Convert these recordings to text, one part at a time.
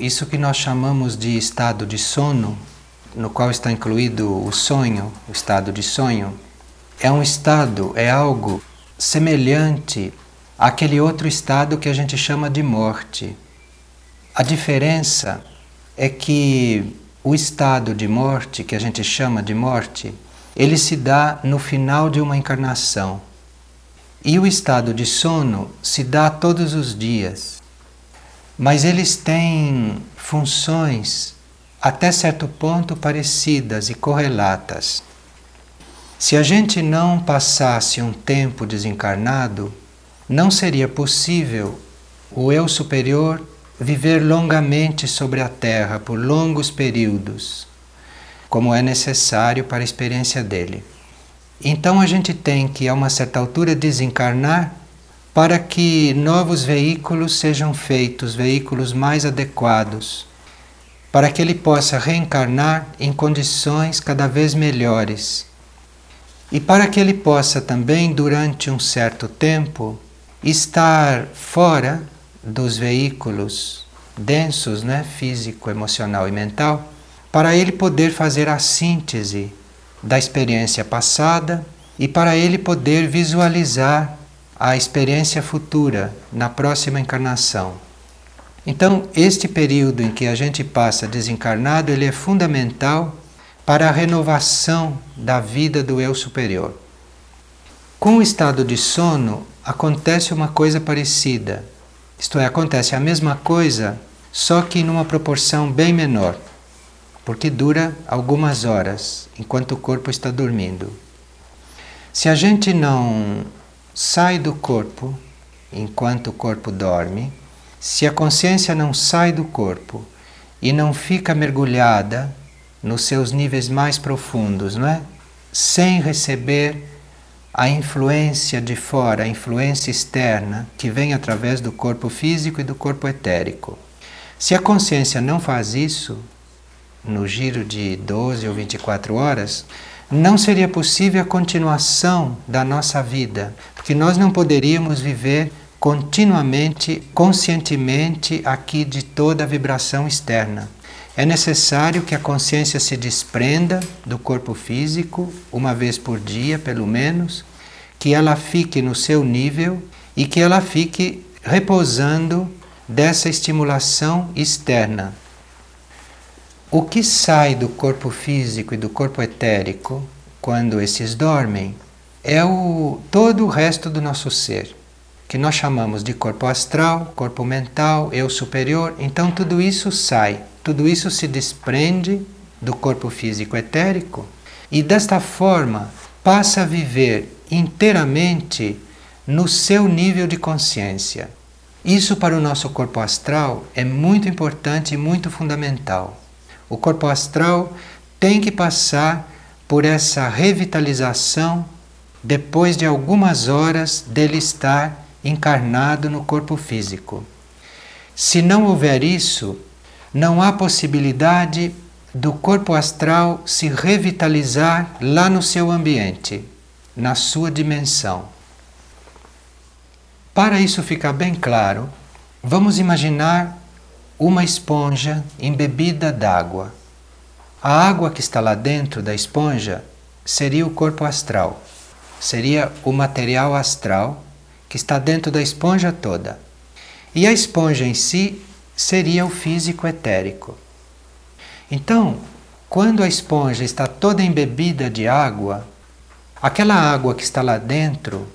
Isso que nós chamamos de estado de sono, no qual está incluído o sonho, o estado de sonho, é um estado, é algo semelhante àquele outro estado que a gente chama de morte. A diferença é que o estado de morte, que a gente chama de morte, ele se dá no final de uma encarnação. E o estado de sono se dá todos os dias. Mas eles têm funções até certo ponto parecidas e correlatas. Se a gente não passasse um tempo desencarnado, não seria possível o eu superior viver longamente sobre a Terra por longos períodos, como é necessário para a experiência dele. Então a gente tem que, a uma certa altura, desencarnar para que novos veículos sejam feitos, veículos mais adequados, para que ele possa reencarnar em condições cada vez melhores. E para que ele possa também, durante um certo tempo, estar fora dos veículos densos, né, físico, emocional e mental, para ele poder fazer a síntese da experiência passada e para ele poder visualizar a experiência futura na próxima encarnação. Então, este período em que a gente passa desencarnado, ele é fundamental para a renovação da vida do eu superior. Com o estado de sono acontece uma coisa parecida. Isto é, acontece a mesma coisa, só que numa proporção bem menor, porque dura algumas horas enquanto o corpo está dormindo. Se a gente não sai do corpo enquanto o corpo dorme, se a consciência não sai do corpo e não fica mergulhada nos seus níveis mais profundos, não é? Sem receber a influência de fora, a influência externa que vem através do corpo físico e do corpo etérico. Se a consciência não faz isso, no giro de 12 ou 24 horas, não seria possível a continuação da nossa vida, porque nós não poderíamos viver continuamente, conscientemente aqui de toda a vibração externa. É necessário que a consciência se desprenda do corpo físico, uma vez por dia, pelo menos, que ela fique no seu nível e que ela fique repousando dessa estimulação externa. O que sai do corpo físico e do corpo etérico quando esses dormem é o todo o resto do nosso ser que nós chamamos de corpo astral, corpo mental, eu superior. Então tudo isso sai, tudo isso se desprende do corpo físico etérico e desta forma passa a viver inteiramente no seu nível de consciência. Isso para o nosso corpo astral é muito importante e muito fundamental. O corpo astral tem que passar por essa revitalização depois de algumas horas dele estar encarnado no corpo físico. Se não houver isso, não há possibilidade do corpo astral se revitalizar lá no seu ambiente, na sua dimensão. Para isso ficar bem claro, vamos imaginar uma esponja embebida d'água. A água que está lá dentro da esponja seria o corpo astral, seria o material astral que está dentro da esponja toda. E a esponja em si seria o físico etérico. Então, quando a esponja está toda embebida de água, aquela água que está lá dentro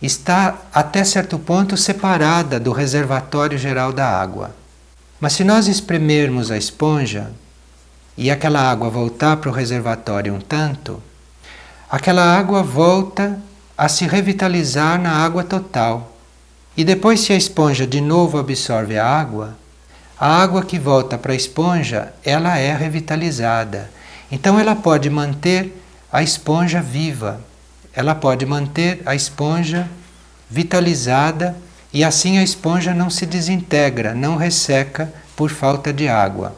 está até certo ponto separada do reservatório geral da água. Mas se nós espremermos a esponja e aquela água voltar para o reservatório um tanto, aquela água volta a se revitalizar na água total. E depois, se a esponja de novo absorve a água, a água que volta para a esponja, ela é revitalizada. Então ela pode manter a esponja viva. Ela pode manter a esponja vitalizada e assim a esponja não se desintegra, não resseca por falta de água.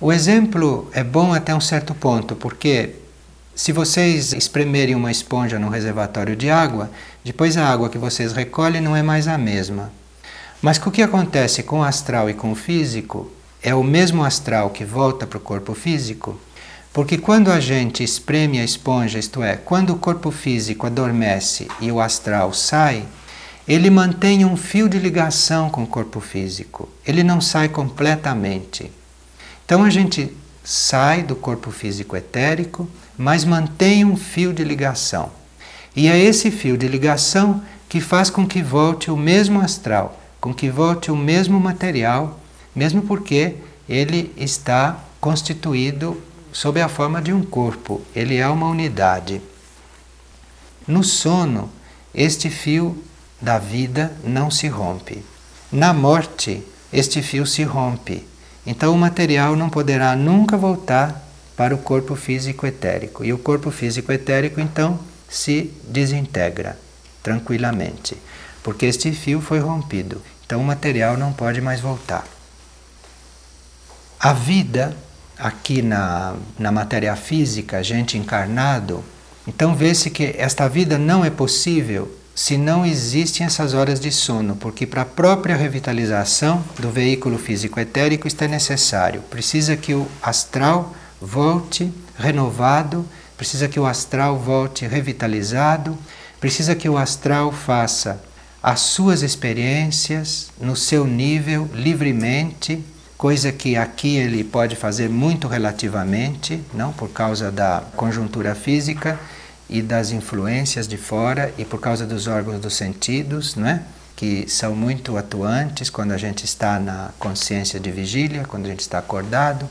O exemplo é bom até um certo ponto, porque se vocês espremerem uma esponja num reservatório de água, depois a água que vocês recolhem não é mais a mesma. Mas o que acontece com o astral e com o físico é o mesmo astral que volta para o corpo físico? Porque quando a gente espreme a esponja, isto é, quando o corpo físico adormece e o astral sai, ele mantém um fio de ligação com o corpo físico. Ele não sai completamente. Então a gente sai do corpo físico etérico, mas mantém um fio de ligação. E é esse fio de ligação que faz com que volte o mesmo astral, com que volte o mesmo material, mesmo porque ele está constituído sob a forma de um corpo, ele é uma unidade. No sono, este fio da vida não se rompe. Na morte, este fio se rompe. Então o material não poderá nunca voltar para o corpo físico etérico. E o corpo físico etérico então se desintegra tranquilamente, porque este fio foi rompido. Então o material não pode mais voltar. A vida aqui na, na matéria física, gente encarnado, então vê-se que esta vida não é possível se não existem essas horas de sono, porque para a própria revitalização do veículo físico etérico está necessário. Precisa que o astral volte renovado, precisa que o astral volte revitalizado, precisa que o astral faça as suas experiências no seu nível livremente, coisa que aqui ele pode fazer muito relativamente, não por causa da conjuntura física e das influências de fora e por causa dos órgãos dos sentidos, não é? que são muito atuantes quando a gente está na consciência de vigília, quando a gente está acordado.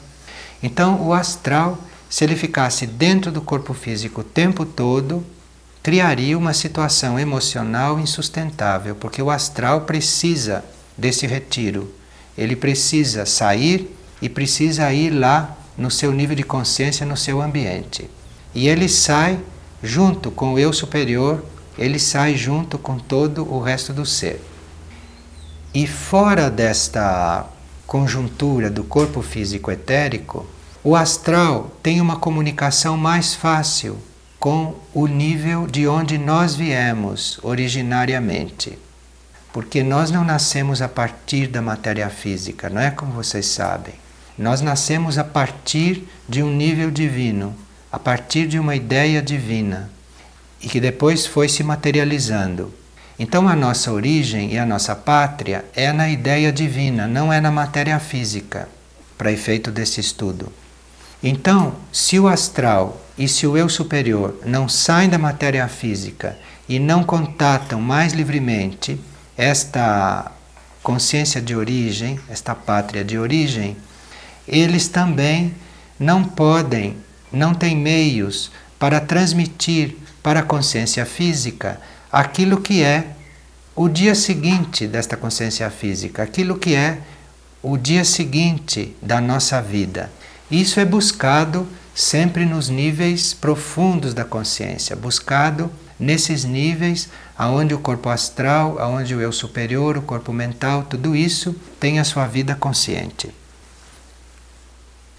Então, o astral, se ele ficasse dentro do corpo físico o tempo todo, criaria uma situação emocional insustentável, porque o astral precisa desse retiro. Ele precisa sair e precisa ir lá no seu nível de consciência, no seu ambiente. E ele sai junto com o eu superior, ele sai junto com todo o resto do ser. E fora desta conjuntura do corpo físico etérico, o astral tem uma comunicação mais fácil com o nível de onde nós viemos originariamente. Porque nós não nascemos a partir da matéria física, não é como vocês sabem. Nós nascemos a partir de um nível divino a partir de uma ideia divina e que depois foi se materializando. Então a nossa origem e a nossa pátria é na ideia divina, não é na matéria física, para efeito desse estudo. Então, se o astral e se o eu superior não saem da matéria física e não contatam mais livremente esta consciência de origem, esta pátria de origem, eles também não podem não tem meios para transmitir para a consciência física aquilo que é o dia seguinte desta consciência física, aquilo que é o dia seguinte da nossa vida. Isso é buscado sempre nos níveis profundos da consciência, buscado nesses níveis aonde o corpo astral, aonde o eu superior, o corpo mental, tudo isso tem a sua vida consciente.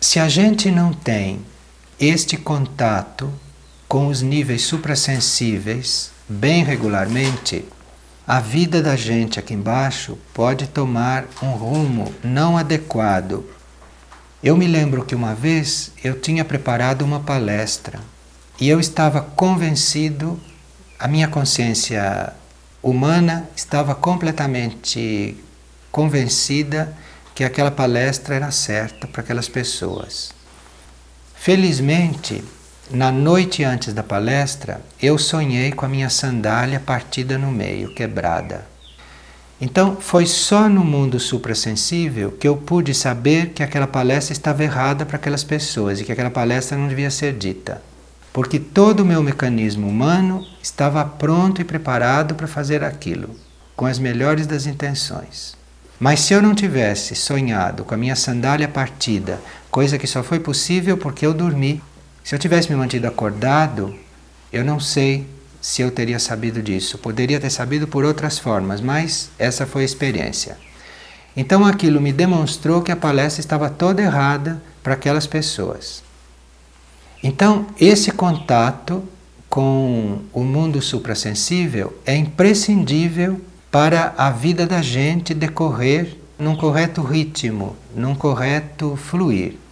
Se a gente não tem este contato com os níveis suprassensíveis bem regularmente, a vida da gente aqui embaixo pode tomar um rumo não adequado. Eu me lembro que uma vez eu tinha preparado uma palestra e eu estava convencido, a minha consciência humana estava completamente convencida que aquela palestra era certa para aquelas pessoas. Felizmente, na noite antes da palestra, eu sonhei com a minha sandália partida no meio, quebrada. Então, foi só no mundo suprassensível que eu pude saber que aquela palestra estava errada para aquelas pessoas e que aquela palestra não devia ser dita. Porque todo o meu mecanismo humano estava pronto e preparado para fazer aquilo, com as melhores das intenções. Mas se eu não tivesse sonhado com a minha sandália partida, coisa que só foi possível porque eu dormi, se eu tivesse me mantido acordado, eu não sei se eu teria sabido disso. Poderia ter sabido por outras formas, mas essa foi a experiência. Então aquilo me demonstrou que a palestra estava toda errada para aquelas pessoas. Então, esse contato com o mundo suprassensível é imprescindível para a vida da gente decorrer num correto ritmo, num correto fluir.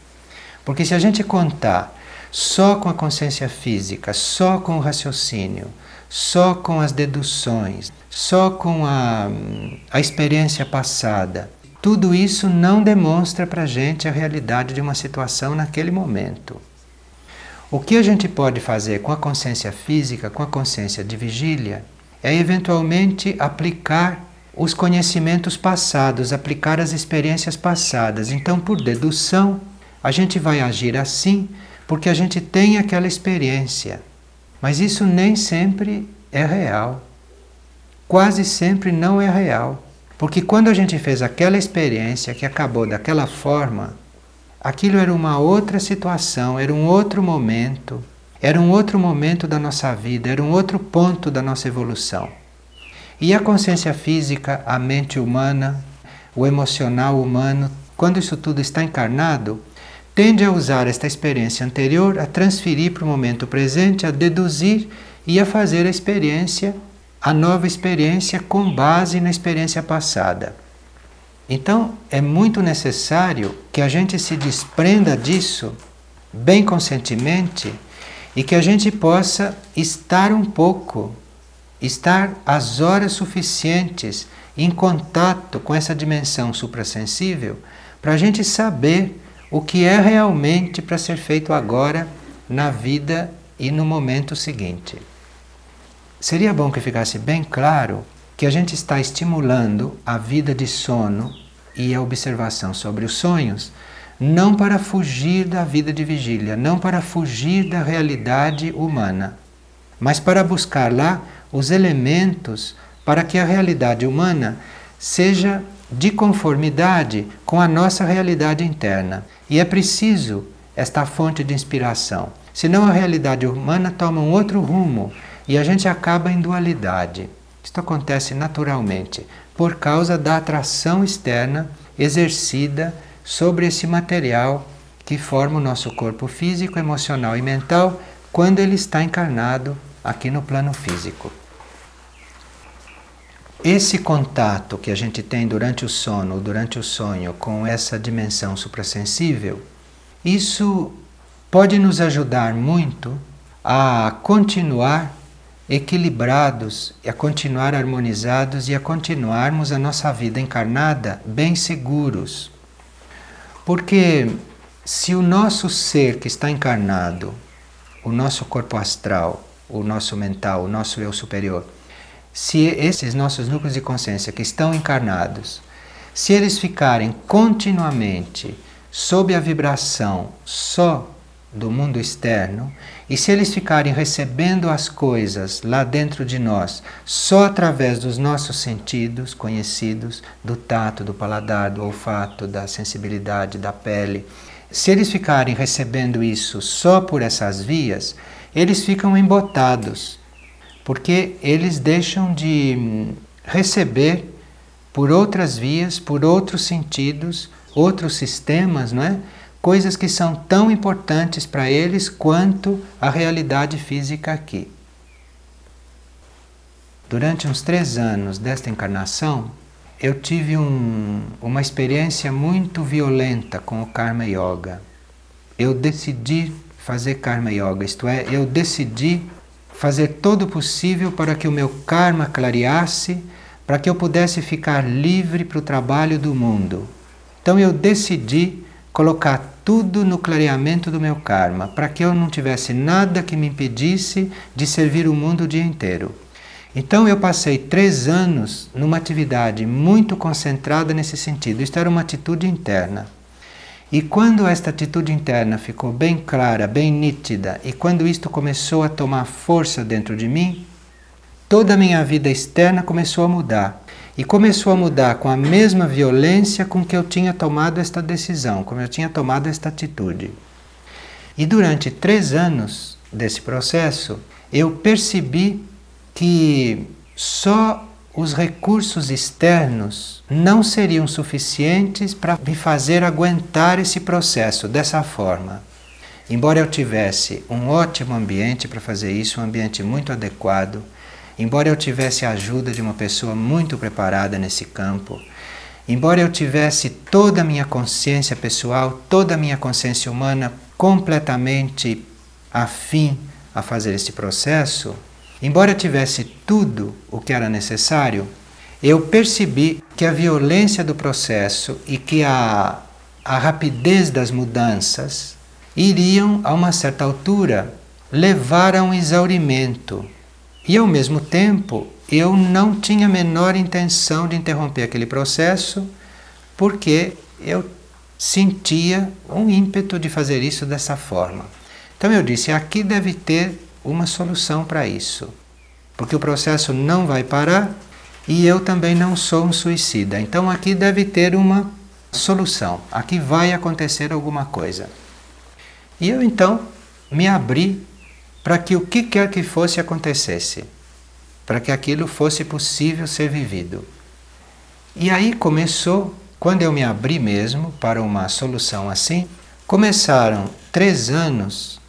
Porque se a gente contar só com a consciência física, só com o raciocínio, só com as deduções, só com a, a experiência passada, tudo isso não demonstra para a gente a realidade de uma situação naquele momento. O que a gente pode fazer com a consciência física, com a consciência de vigília, é eventualmente aplicar os conhecimentos passados, aplicar as experiências passadas. Então, por dedução, a gente vai agir assim porque a gente tem aquela experiência. Mas isso nem sempre é real. Quase sempre não é real. Porque quando a gente fez aquela experiência que acabou daquela forma, aquilo era uma outra situação, era um outro momento, era um outro momento da nossa vida, era um outro ponto da nossa evolução. E a consciência física, a mente humana, o emocional humano, quando isso tudo está encarnado, tende a usar esta experiência anterior, a transferir para o momento presente, a deduzir e a fazer a experiência a nova experiência com base na experiência passada. Então, é muito necessário que a gente se desprenda disso bem conscientemente e que a gente possa estar um pouco, estar as horas suficientes em contato com essa dimensão suprassensível para a gente saber o que é realmente para ser feito agora na vida e no momento seguinte. Seria bom que ficasse bem claro que a gente está estimulando a vida de sono e a observação sobre os sonhos não para fugir da vida de vigília, não para fugir da realidade humana, mas para buscar lá os elementos para que a realidade humana seja de conformidade com a nossa realidade interna. E é preciso esta fonte de inspiração, senão a realidade humana toma um outro rumo e a gente acaba em dualidade. Isto acontece naturalmente por causa da atração externa exercida sobre esse material que forma o nosso corpo físico, emocional e mental quando ele está encarnado aqui no plano físico. Esse contato que a gente tem durante o sono, durante o sonho, com essa dimensão suprassensível, isso pode nos ajudar muito a continuar equilibrados a continuar harmonizados e a continuarmos a nossa vida encarnada bem seguros. Porque se o nosso ser que está encarnado, o nosso corpo astral, o nosso mental, o nosso eu superior, se esses nossos núcleos de consciência que estão encarnados, se eles ficarem continuamente sob a vibração só do mundo externo, e se eles ficarem recebendo as coisas lá dentro de nós só através dos nossos sentidos conhecidos, do tato, do paladar, do olfato, da sensibilidade, da pele, se eles ficarem recebendo isso só por essas vias, eles ficam embotados, porque eles deixam de hum, receber por outras vias, por outros sentidos, outros sistemas, não é? coisas que são tão importantes para eles quanto a realidade física aqui. Durante uns três anos desta encarnação, eu tive um, uma experiência muito violenta com o Karma Yoga. Eu decidi fazer Karma Yoga, isto é, eu decidi fazer todo o possível para que o meu karma clareasse, para que eu pudesse ficar livre para o trabalho do mundo. Então eu decidi colocar tudo no clareamento do meu karma, para que eu não tivesse nada que me impedisse de servir o mundo o dia inteiro. Então eu passei três anos numa atividade muito concentrada nesse sentido. Isto era uma atitude interna. E quando esta atitude interna ficou bem clara, bem nítida, e quando isto começou a tomar força dentro de mim, toda a minha vida externa começou a mudar. E começou a mudar com a mesma violência com que eu tinha tomado esta decisão, como eu tinha tomado esta atitude. E durante três anos desse processo, eu percebi que só os recursos externos não seriam suficientes para me fazer aguentar esse processo dessa forma. Embora eu tivesse um ótimo ambiente para fazer isso, um ambiente muito adequado, Embora eu tivesse a ajuda de uma pessoa muito preparada nesse campo, embora eu tivesse toda a minha consciência pessoal, toda a minha consciência humana completamente afim a fazer este processo, embora tivesse tudo o que era necessário, eu percebi que a violência do processo e que a, a rapidez das mudanças iriam, a uma certa altura, levar a um exaurimento. E ao mesmo tempo, eu não tinha a menor intenção de interromper aquele processo, porque eu sentia um ímpeto de fazer isso dessa forma. Então eu disse: aqui deve ter uma solução para isso, porque o processo não vai parar e eu também não sou um suicida. Então aqui deve ter uma solução. Aqui vai acontecer alguma coisa. E eu então me abri para que o que quer que fosse acontecesse, para que aquilo fosse possível ser vivido. E aí começou, quando eu me abri mesmo para uma solução assim, começaram três anos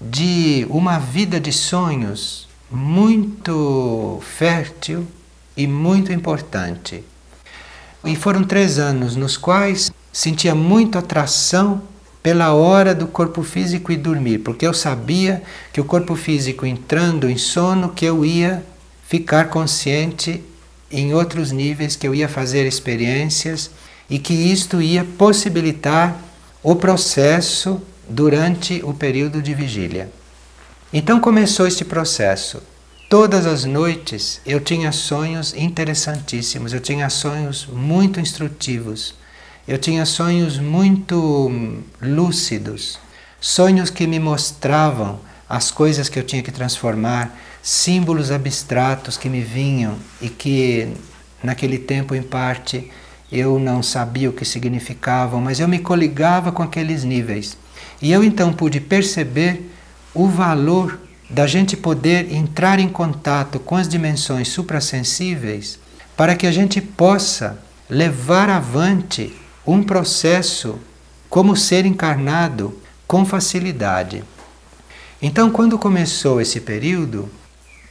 de uma vida de sonhos muito fértil e muito importante. E foram três anos nos quais sentia muita atração pela hora do corpo físico e dormir, porque eu sabia que o corpo físico entrando em sono, que eu ia ficar consciente em outros níveis, que eu ia fazer experiências e que isto ia possibilitar o processo durante o período de vigília. Então começou este processo Todas as noites eu tinha sonhos interessantíssimos, eu tinha sonhos muito instrutivos, eu tinha sonhos muito lúcidos, sonhos que me mostravam as coisas que eu tinha que transformar, símbolos abstratos que me vinham e que naquele tempo, em parte, eu não sabia o que significavam, mas eu me coligava com aqueles níveis. E eu então pude perceber o valor da gente poder entrar em contato com as dimensões suprassensíveis para que a gente possa levar avante um processo como ser encarnado com facilidade. Então, quando começou esse período,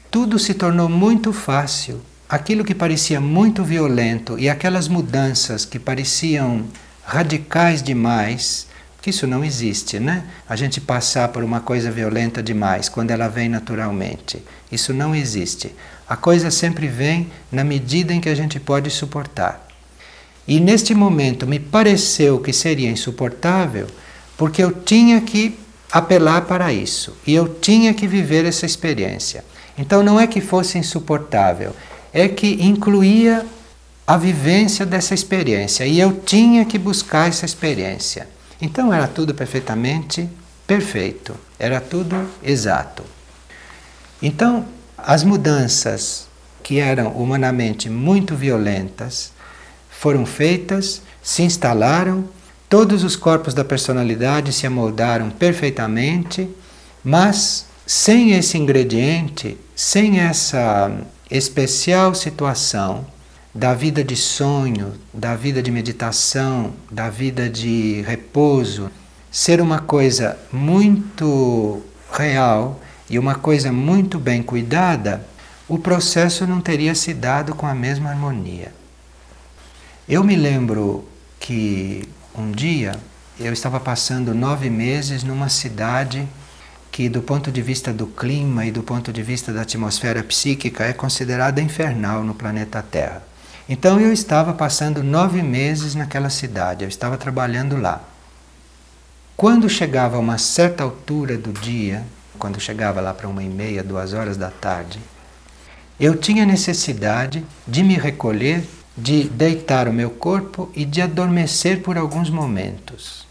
tudo se tornou muito fácil. Aquilo que parecia muito violento e aquelas mudanças que pareciam radicais demais isso não existe, né? A gente passar por uma coisa violenta demais quando ela vem naturalmente. Isso não existe. A coisa sempre vem na medida em que a gente pode suportar. E neste momento me pareceu que seria insuportável porque eu tinha que apelar para isso e eu tinha que viver essa experiência. Então não é que fosse insuportável, é que incluía a vivência dessa experiência e eu tinha que buscar essa experiência. Então era tudo perfeitamente perfeito, era tudo exato. Então, as mudanças que eram humanamente muito violentas foram feitas, se instalaram, todos os corpos da personalidade se amoldaram perfeitamente, mas sem esse ingrediente, sem essa especial situação da vida de sonho, da vida de meditação, da vida de repouso, ser uma coisa muito real e uma coisa muito bem cuidada, o processo não teria se dado com a mesma harmonia. Eu me lembro que um dia eu estava passando nove meses numa cidade que, do ponto de vista do clima e do ponto de vista da atmosfera psíquica, é considerada infernal no planeta Terra. Então eu estava passando nove meses naquela cidade, eu estava trabalhando lá. Quando chegava a uma certa altura do dia, quando chegava lá para uma e meia, duas horas da tarde, eu tinha necessidade de me recolher, de deitar o meu corpo e de adormecer por alguns momentos.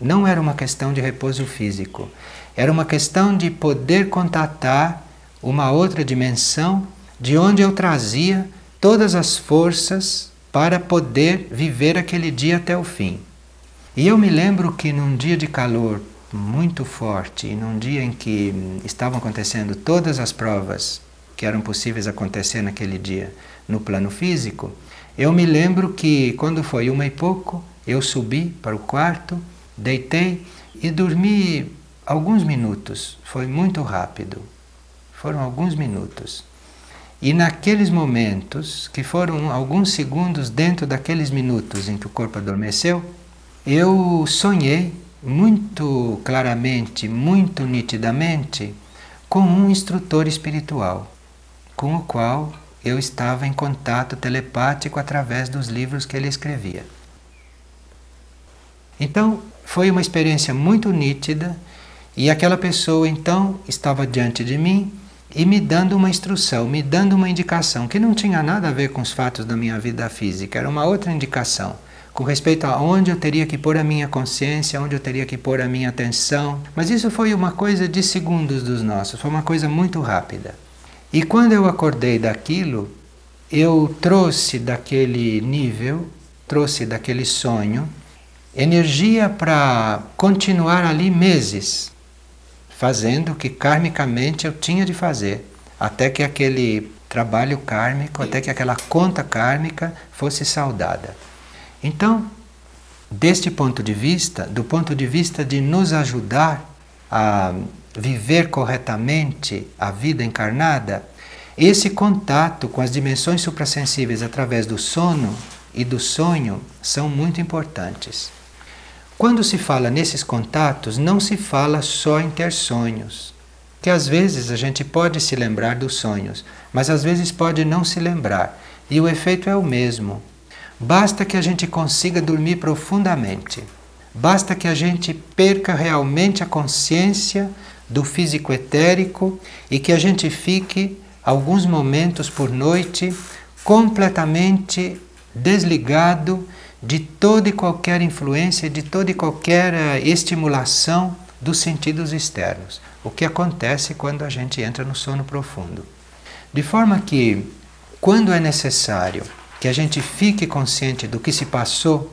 Não era uma questão de repouso físico, era uma questão de poder contatar uma outra dimensão de onde eu trazia todas as forças para poder viver aquele dia até o fim. E eu me lembro que num dia de calor muito forte e num dia em que estavam acontecendo todas as provas que eram possíveis acontecer naquele dia no plano físico, eu me lembro que quando foi uma e pouco, eu subi para o quarto, deitei e dormi alguns minutos. Foi muito rápido. Foram alguns minutos. E naqueles momentos, que foram alguns segundos dentro daqueles minutos em que o corpo adormeceu, eu sonhei muito claramente, muito nitidamente, com um instrutor espiritual, com o qual eu estava em contato telepático através dos livros que ele escrevia. Então, foi uma experiência muito nítida e aquela pessoa então estava diante de mim e me dando uma instrução, me dando uma indicação que não tinha nada a ver com os fatos da minha vida física, era uma outra indicação com respeito a onde eu teria que pôr a minha consciência, onde eu teria que pôr a minha atenção. Mas isso foi uma coisa de segundos dos nossos, foi uma coisa muito rápida. E quando eu acordei daquilo, eu trouxe daquele nível, trouxe daquele sonho, energia para continuar ali meses fazendo o que karmicamente eu tinha de fazer, até que aquele trabalho kármico, até que aquela conta kármica fosse saudada. Então, deste ponto de vista, do ponto de vista de nos ajudar a viver corretamente a vida encarnada, esse contato com as dimensões suprassensíveis através do sono e do sonho são muito importantes. Quando se fala nesses contatos, não se fala só em ter sonhos. Que às vezes a gente pode se lembrar dos sonhos, mas às vezes pode não se lembrar. E o efeito é o mesmo. Basta que a gente consiga dormir profundamente. Basta que a gente perca realmente a consciência do físico etérico e que a gente fique alguns momentos por noite completamente desligado de toda e qualquer influência, de toda e qualquer eh, estimulação dos sentidos externos, o que acontece quando a gente entra no sono profundo. De forma que, quando é necessário que a gente fique consciente do que se passou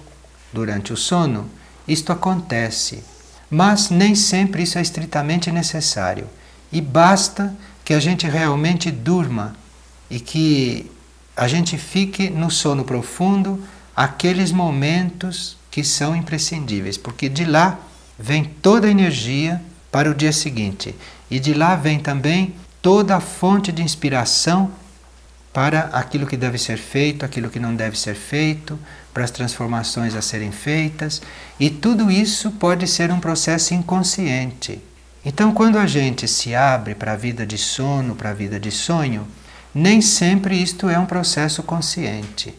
durante o sono, isto acontece. Mas nem sempre isso é estritamente necessário. E basta que a gente realmente durma e que a gente fique no sono profundo aqueles momentos que são imprescindíveis, porque de lá vem toda a energia para o dia seguinte e de lá vem também toda a fonte de inspiração para aquilo que deve ser feito, aquilo que não deve ser feito, para as transformações a serem feitas, e tudo isso pode ser um processo inconsciente. Então, quando a gente se abre para a vida de sono, para a vida de sonho, nem sempre isto é um processo consciente.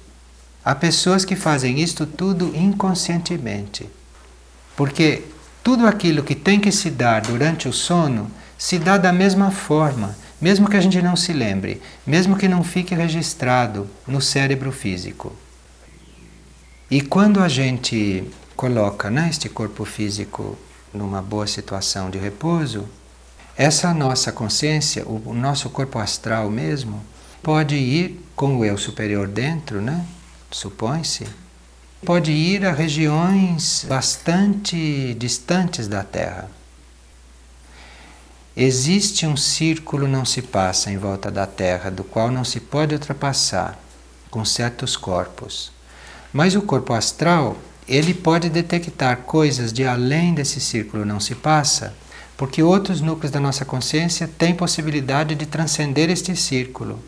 Há pessoas que fazem isto tudo inconscientemente. Porque tudo aquilo que tem que se dar durante o sono se dá da mesma forma, mesmo que a gente não se lembre, mesmo que não fique registrado no cérebro físico. E quando a gente coloca né, este corpo físico numa boa situação de repouso, essa nossa consciência, o nosso corpo astral mesmo, pode ir com o eu superior dentro, né? Supõe-se, pode ir a regiões bastante distantes da Terra. Existe um círculo não se passa em volta da Terra, do qual não se pode ultrapassar com certos corpos. Mas o corpo astral, ele pode detectar coisas de além desse círculo não se passa, porque outros núcleos da nossa consciência têm possibilidade de transcender este círculo.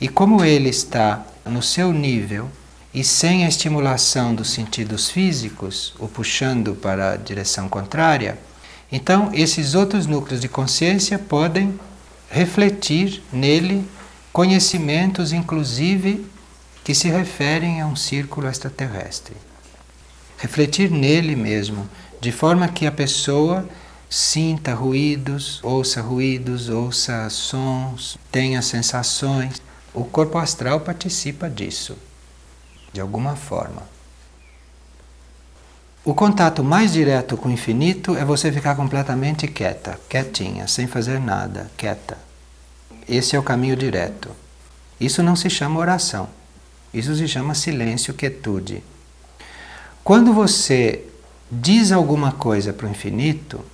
E como ele está no seu nível, e sem a estimulação dos sentidos físicos, o puxando para a direção contrária, então esses outros núcleos de consciência podem refletir nele conhecimentos, inclusive, que se referem a um círculo extraterrestre. Refletir nele mesmo, de forma que a pessoa sinta ruídos, ouça ruídos, ouça sons, tenha sensações. O corpo astral participa disso de alguma forma. O contato mais direto com o infinito é você ficar completamente quieta, quietinha, sem fazer nada, quieta. Esse é o caminho direto. Isso não se chama oração. Isso se chama silêncio, quietude. Quando você diz alguma coisa para o infinito,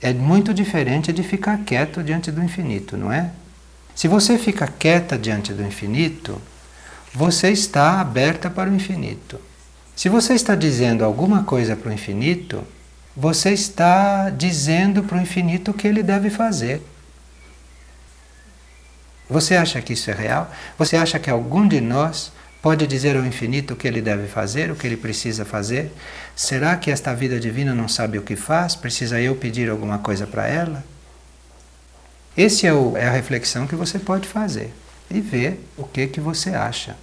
é muito diferente de ficar quieto diante do infinito, não é? Se você fica quieta diante do infinito, você está aberta para o infinito. Se você está dizendo alguma coisa para o infinito, você está dizendo para o infinito o que ele deve fazer. Você acha que isso é real? Você acha que algum de nós pode dizer ao infinito o que ele deve fazer, o que ele precisa fazer? Será que esta vida divina não sabe o que faz? Precisa eu pedir alguma coisa para ela? Essa é, é, a reflexão que você pode fazer e ver o que, que você acha.